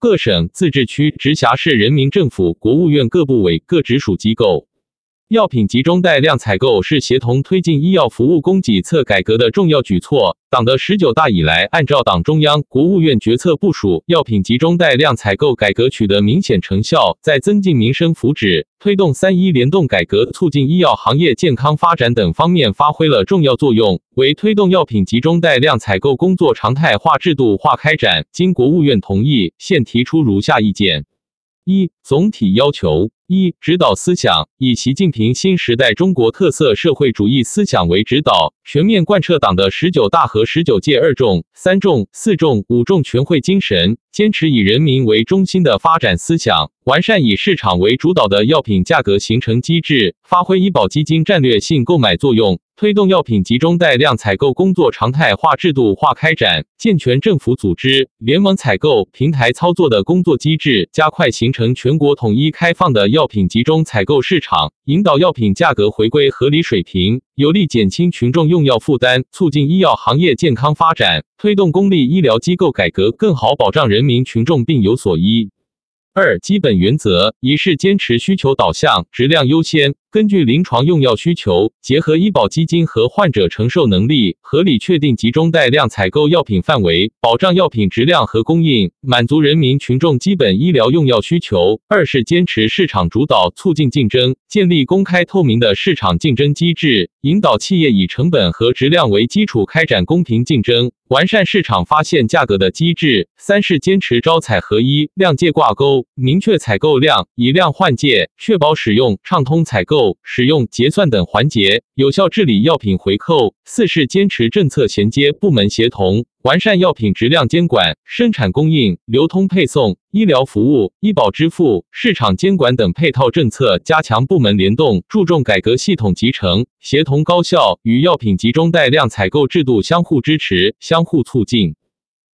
各省、自治区、直辖市人民政府、国务院各部委、各直属机构。药品集中带量采购是协同推进医药服务供给侧改革的重要举措。党的十九大以来，按照党中央、国务院决策部署，药品集中带量采购改革取得明显成效，在增进民生福祉、推动三医联动改革、促进医药行业健康发展等方面发挥了重要作用，为推动药品集中带量采购工作常态化、制度化开展，经国务院同意，现提出如下意见：一、总体要求。一、指导思想以习近平新时代中国特色社会主义思想为指导，全面贯彻党的十九大和十九届二中、三中、四中、五中全会精神，坚持以人民为中心的发展思想，完善以市场为主导的药品价格形成机制，发挥医保基金战略性购买作用。推动药品集中带量采购工作常态化、制度化开展，健全政府组织、联盟采购、平台操作的工作机制，加快形成全国统一开放的药品集中采购市场，引导药品价格回归合理水平，有力减轻群众用。药负担，促进医药行业健康发展，推动公立医疗机构改革，更好保障人民群众病有所医。二、基本原则一是坚持需求导向、质量优先。根据临床用药需求，结合医保基金和患者承受能力，合理确定集中带量采购药品范围，保障药品质量和供应，满足人民群众基本医疗用药需求。二是坚持市场主导，促进竞争，建立公开透明的市场竞争机制，引导企业以成本和质量为基础开展公平竞争，完善市场发现价格的机制。三是坚持招采合一、量界挂钩，明确采购量，以量换界，确保使用畅通采购。使用结算等环节，有效治理药品回扣。四是坚持政策衔接、部门协同，完善药品质量监管、生产供应、流通配送、医疗服务、医保支付、市场监管等配套政策，加强部门联动，注重改革系统集成、协同高效，与药品集中带量采购制度相互支持、相互促进。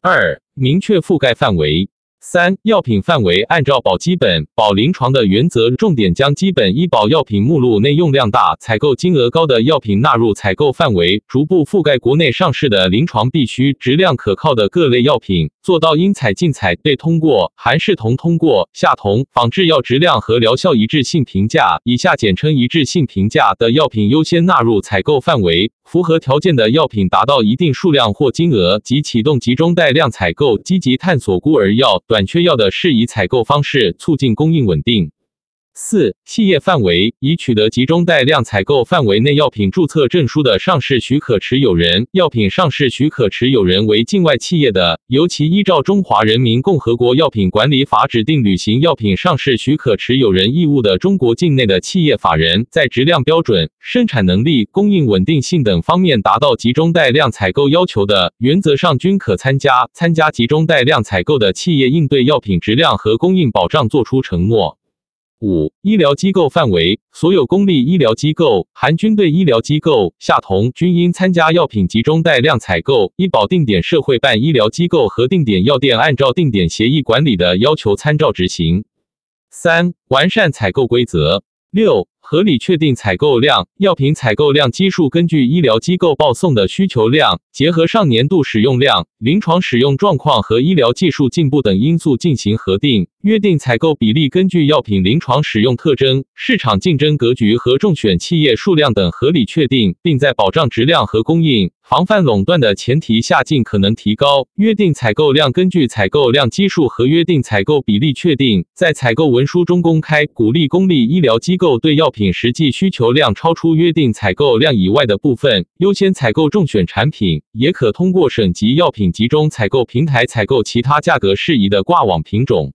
二、明确覆盖范围。三、药品范围按照保基本、保临床的原则，重点将基本医保药品目录内用量大、采购金额高的药品纳入采购范围，逐步覆盖国内上市的临床必须、质量可靠的各类药品，做到应采尽采对通过、含视同通过、下同仿制药质量和疗效一致性评价（以下简称一致性评价）的药品优先纳入采购范围。符合条件的药品达到一定数量或金额，即启动集中带量采购，积极探索孤儿药、短缺药的适宜采购方式，促进供应稳定。四、企业范围已取得集中带量采购范围内药品注册证书的上市许可持有人，药品上市许可持有人为境外企业的，由其依照《中华人民共和国药品管理法》指定履行药品上市许可持有人义务的中国境内的企业法人，在质量标准、生产能力、供应稳定性等方面达到集中带量采购要求的，原则上均可参加。参加集中带量采购的企业应对药品质量和供应保障作出承诺。五、医疗机构范围，所有公立医疗机构（含军队医疗机构、下同）均应参加药品集中带量采购。医保定点社会办医疗机构和定点药店按照定点协议管理的要求参照执行。三、完善采购规则。六。合理确定采购量，药品采购量基数根据医疗机构报送的需求量，结合上年度使用量、临床使用状况和医疗技术进步等因素进行核定。约定采购比例根据药品临床使用特征、市场竞争格局和中选企业数量等合理确定，并在保障质量和供应、防范垄断的前提下尽可能提高。约定采购量根据采购量基数和约定采购比例确定，在采购文书中公开，鼓励公立医疗机构对药品。实际需求量超出约定采购量以外的部分，优先采购中选产品，也可通过省级药品集中采购平台采购其他价格适宜的挂网品种。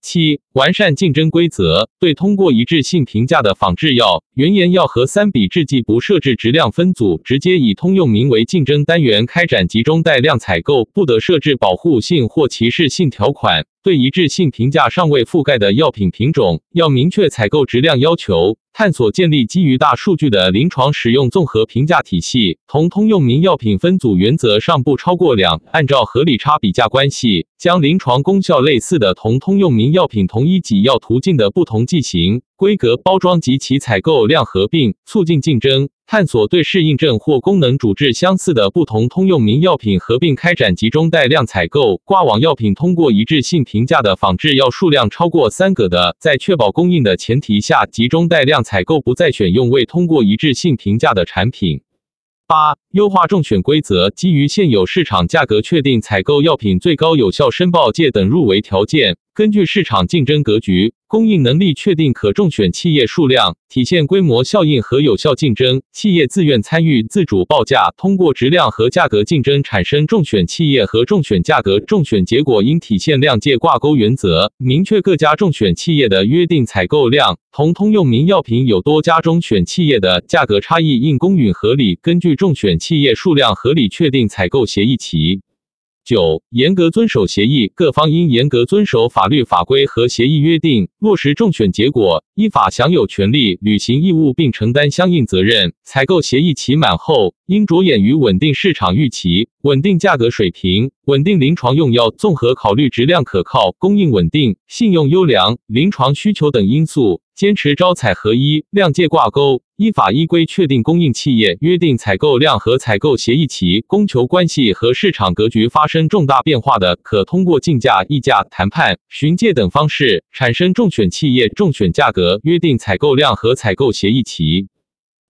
七、完善竞争规则，对通过一致性评价的仿制药、原研药和三比制剂不设置质量分组，直接以通用名为竞争单元开展集中带量采购，不得设置保护性或歧视性条款。对一致性评价尚未覆盖的药品品种，要明确采购质量要求。探索建立基于大数据的临床使用综合评价体系，同通用名药品分组原则上不超过两，按照合理差比价关系，将临床功效类似的同通用名药品同一给药途径的不同剂型、规格、包装及其采购量合并，促进竞争。探索对适应症或功能主治相似的不同通用名药品合并开展集中带量采购。挂网药品通过一致性评价的仿制药数量超过三个的，在确保供应的前提下，集中带量采购不再选用未通过一致性评价的产品。八、优化中选规则，基于现有市场价格确定采购药品最高有效申报界等入围条件。根据市场竞争格局、供应能力确定可中选企业数量，体现规模效应和有效竞争。企业自愿参与、自主报价，通过质量和价格竞争产生中选企业和中选价格。中选结果应体现量界挂钩原则，明确各家中选企业的约定采购量。同通用名药品有多家中选企业的价格差异应公允合理，根据中选企业数量合理确定采购协议期。九、严格遵守协议，各方应严格遵守法律法规和协议约定，落实中选结果，依法享有权利、履行义务并承担相应责任。采购协议期满后，应着眼于稳定市场预期、稳定价格水平、稳定临床用药，综合考虑质量可靠、供应稳定、信用优良、临床需求等因素。坚持招采合一、量价挂钩，依法依规确定供应企业约定采购量和采购协议期供求关系和市场格局发生重大变化的，可通过竞价、议价、谈判、询借等方式产生中选企业中选价格约定采购量和采购协议期。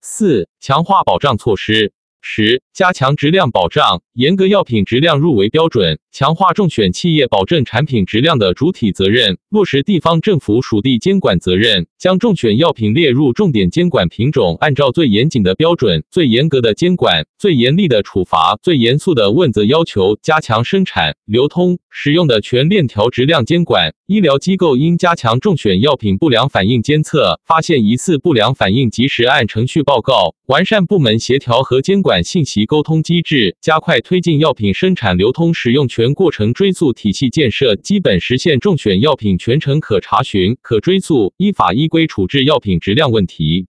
四、强化保障措施。十、加强质量保障，严格药品质量入围标准，强化中选企业保证产品质量的主体责任，落实地方政府属地监管责任，将中选药品列入重点监管品种，按照最严谨的标准、最严格的监管、最严厉的处罚、最严肃的问责要求，加强生产、流通、使用的全链条质量监管。医疗机构应加强中选药品不良反应监测，发现疑似不良反应及时按程序报告，完善部门协调和监管信息沟通机制，加快推进药品生产、流通、使用全过程追溯体系建设，基本实现重选药品全程可查询、可追溯，依法依规处置药品质量问题。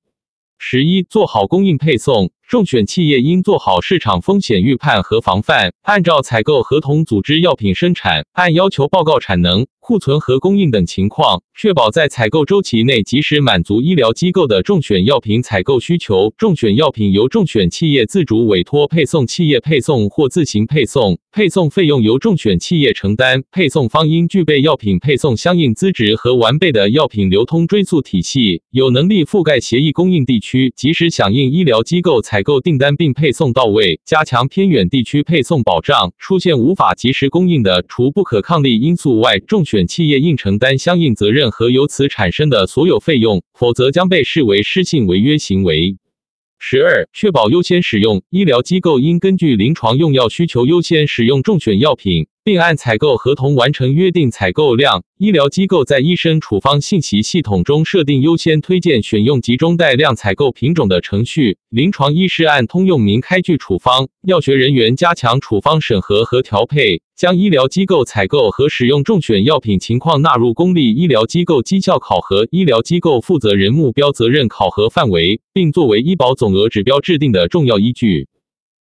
十一，做好供应配送。重选企业应做好市场风险预判和防范，按照采购合同组织药品生产，按要求报告产能、库存和供应等情况，确保在采购周期内及时满足医疗机构的中选药品采购需求。中选药品由中选企业自主委托配送企业配送或自行配送，配送费用由中选企业承担。配送方应具备药品配送相应资质和完备的药品流通追溯体系，有能力覆盖协议供应地区，及时响应医疗机构采。购订单并配送到位，加强偏远地区配送保障。出现无法及时供应的，除不可抗力因素外，中选企业应承担相应责任和由此产生的所有费用，否则将被视为失信违约行为。十二、确保优先使用，医疗机构应根据临床用药需求优先使用中选药品。并按采购合同完成约定采购量。医疗机构在医生处方信息系统中设定优先推荐选用集中带量采购品种的程序。临床医师按通用名开具处方。药学人员加强处方审核和调配，将医疗机构采购和使用中选药品情况纳入公立医疗机构绩效考核、医疗机构负责人目标责任考核范围，并作为医保总额指标制定的重要依据。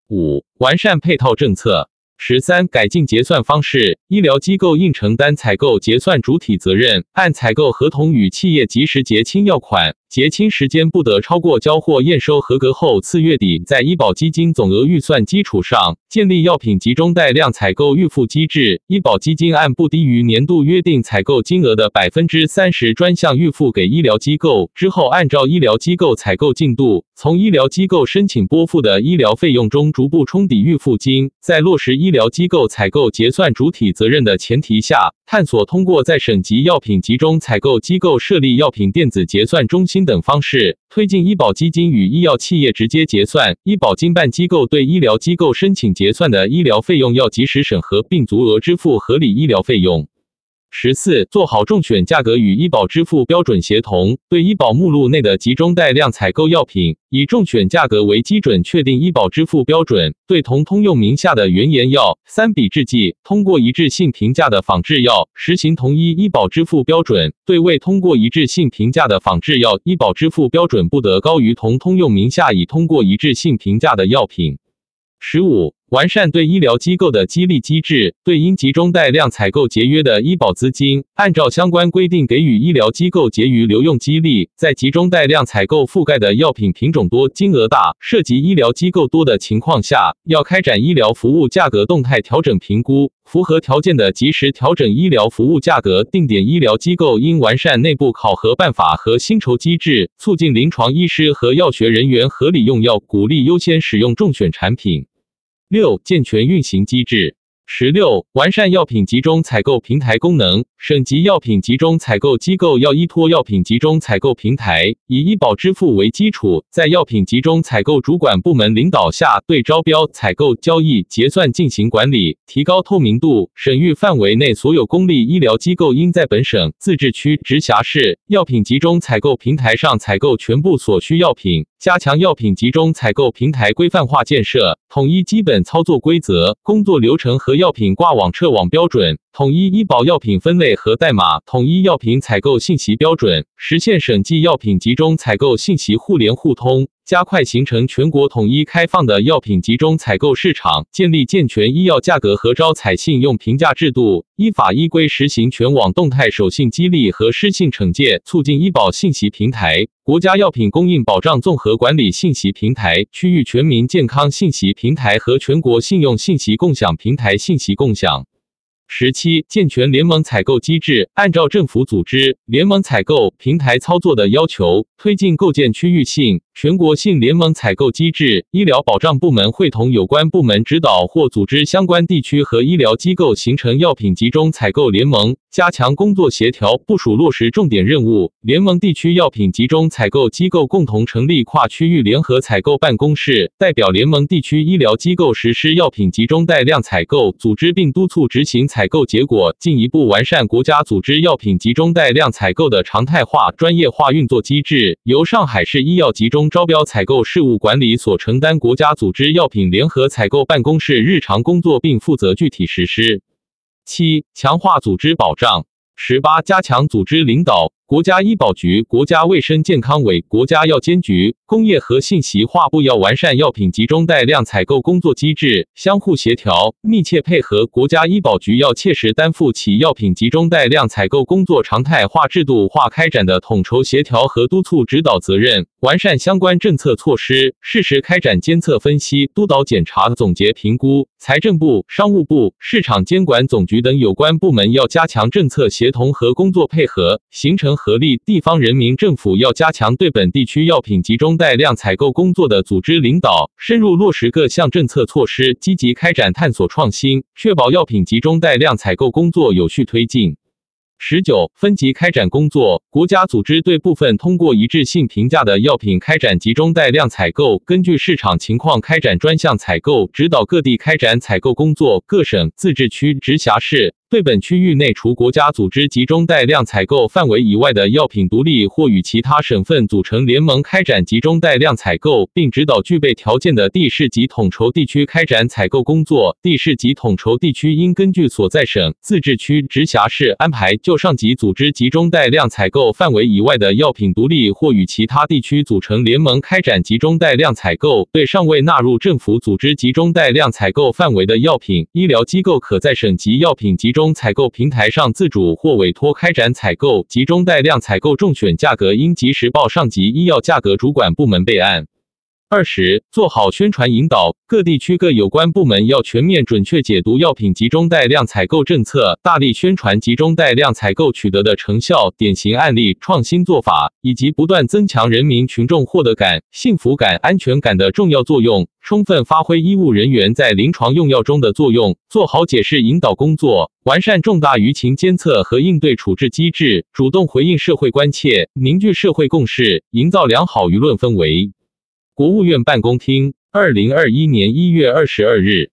五、完善配套政策。十三、改进结算方式，医疗机构应承担采购结算主体责任，按采购合同与企业及时结清药款。结清时间不得超过交货验收合格后次月底，在医保基金总额预算基础上，建立药品集中带量采购预付机制。医保基金按不低于年度约定采购金额的百分之三十专项预付给医疗机构，之后按照医疗机构采购进度，从医疗机构申请拨付的医疗费用中逐步冲抵预付金。在落实医疗机构采购结算主体责任的前提下，探索通过在省级药品集中采购机构设立药品电子结算中心。等方式推进医保基金与医药企业直接结算，医保经办机构对医疗机构申请结算的医疗费用要及时审核，并足额支付合理医疗费用。十四，做好中选价格与医保支付标准协同，对医保目录内的集中带量采购药品，以中选价格为基准确定医保支付标准；对同通用名下的原研药、三比制剂通过一致性评价的仿制药，实行同一医保支付标准；对未通过一致性评价的仿制药，医保支付标准不得高于同通用名下已通过一致性评价的药品。十五。完善对医疗机构的激励机制，对因集中带量采购节约的医保资金，按照相关规定给予医疗机构结余留用激励。在集中带量采购覆盖的药品品种多、金额大、涉及医疗机构多的情况下，要开展医疗服务价格动态调整评估，符合条件的及时调整医疗服务价格。定点医疗机构应完善内部考核办法和薪酬机制，促进临床医师和药学人员合理用药，鼓励优先使用中选产品。六、健全运行机制。十六、完善药品集中采购平台功能。省级药品集中采购机构要依托药品集中采购平台，以医保支付为基础，在药品集中采购主管部门领导下，对招标、采购、交易、结算进行管理，提高透明度。省域范围内所有公立医疗机构应在本省、自治区、直辖市药品集中采购平台上采购全部所需药品。加强药品集中采购平台规范化建设，统一基本操作规则、工作流程和药品挂网撤网标准，统一医保药品分类和代码，统一药品采购信息标准，实现省际药品集中采购信息互联互通。加快形成全国统一开放的药品集中采购市场，建立健全医药价格和招采信用评价制度，依法依规实行全网动态守信激励和失信惩戒，促进医保信息平台、国家药品供应保障综合管理信息平台、区域全民健康信息平台和全国信用信息共享平台信息共享。十七，健全联盟采购机制，按照政府组织联盟采购平台操作的要求，推进构建区域性、全国性联盟采购机制。医疗保障部门会同有关部门指导或组织相关地区和医疗机构形成药品集中采购联盟，加强工作协调，部署落实重点任务。联盟地区药品集中采购机构共同成立跨区域联合采购办公室，代表联盟地区医疗机构实施药品集中带量采购，组织并督促执行采。购结果，进一步完善国家组织药品集中带量采购的常态化、专业化运作机制，由上海市医药集中招标采购事务管理所承担国家组织药品联合采购办公室日常工作，并负责具体实施。七、强化组织保障。十八、加强组织领导。国家医保局、国家卫生健康委、国家药监局、工业和信息化部要完善药品集中带量采购工作机制，相互协调、密切配合。国家医保局要切实担负起药品集中带量采购工作常态化、制度化开展的统筹协调和督促指导责任，完善相关政策措施，适时开展监测分析、督导检查、总结评估。财政部、商务部、市场监管总局等有关部门要加强政策协同和工作配合，形成。合力，地方人民政府要加强对本地区药品集中带量采购工作的组织领导，深入落实各项政策措施，积极开展探索创新，确保药品集中带量采购工作有序推进。十九、分级开展工作，国家组织对部分通过一致性评价的药品开展集中带量采购，根据市场情况开展专项采购，指导各地开展采购工作。各省、自治区、直辖市。对本区域内除国家组织集中带量采购范围以外的药品，独立或与其他省份组成联盟开展集中带量采购，并指导具备条件的地市级统筹地区开展采购工作。地市级统筹地区应根据所在省、自治区、直辖市安排，就上级组织集中带量采购范围以外的药品，独立或与其他地区组成联盟开展集中带量采购。对尚未纳入政府组织集中带量采购范围的药品，医疗机构可在省级药品集中。中采购平台上自主或委托开展采购，集中带量采购重选价格应及时报上级医药价格主管部门备案。二十，做好宣传引导，各地区各有关部门要全面准确解读药品集中带量采购政策，大力宣传集中带量采购取得的成效、典型案例、创新做法，以及不断增强人民群众获得感、幸福感、安全感的重要作用，充分发挥医务人员在临床用药中的作用，做好解释引导工作，完善重大舆情监测和应对处置机制，主动回应社会关切，凝聚社会共识，营造良好舆论氛围。国务院办公厅，二零二一年一月二十二日。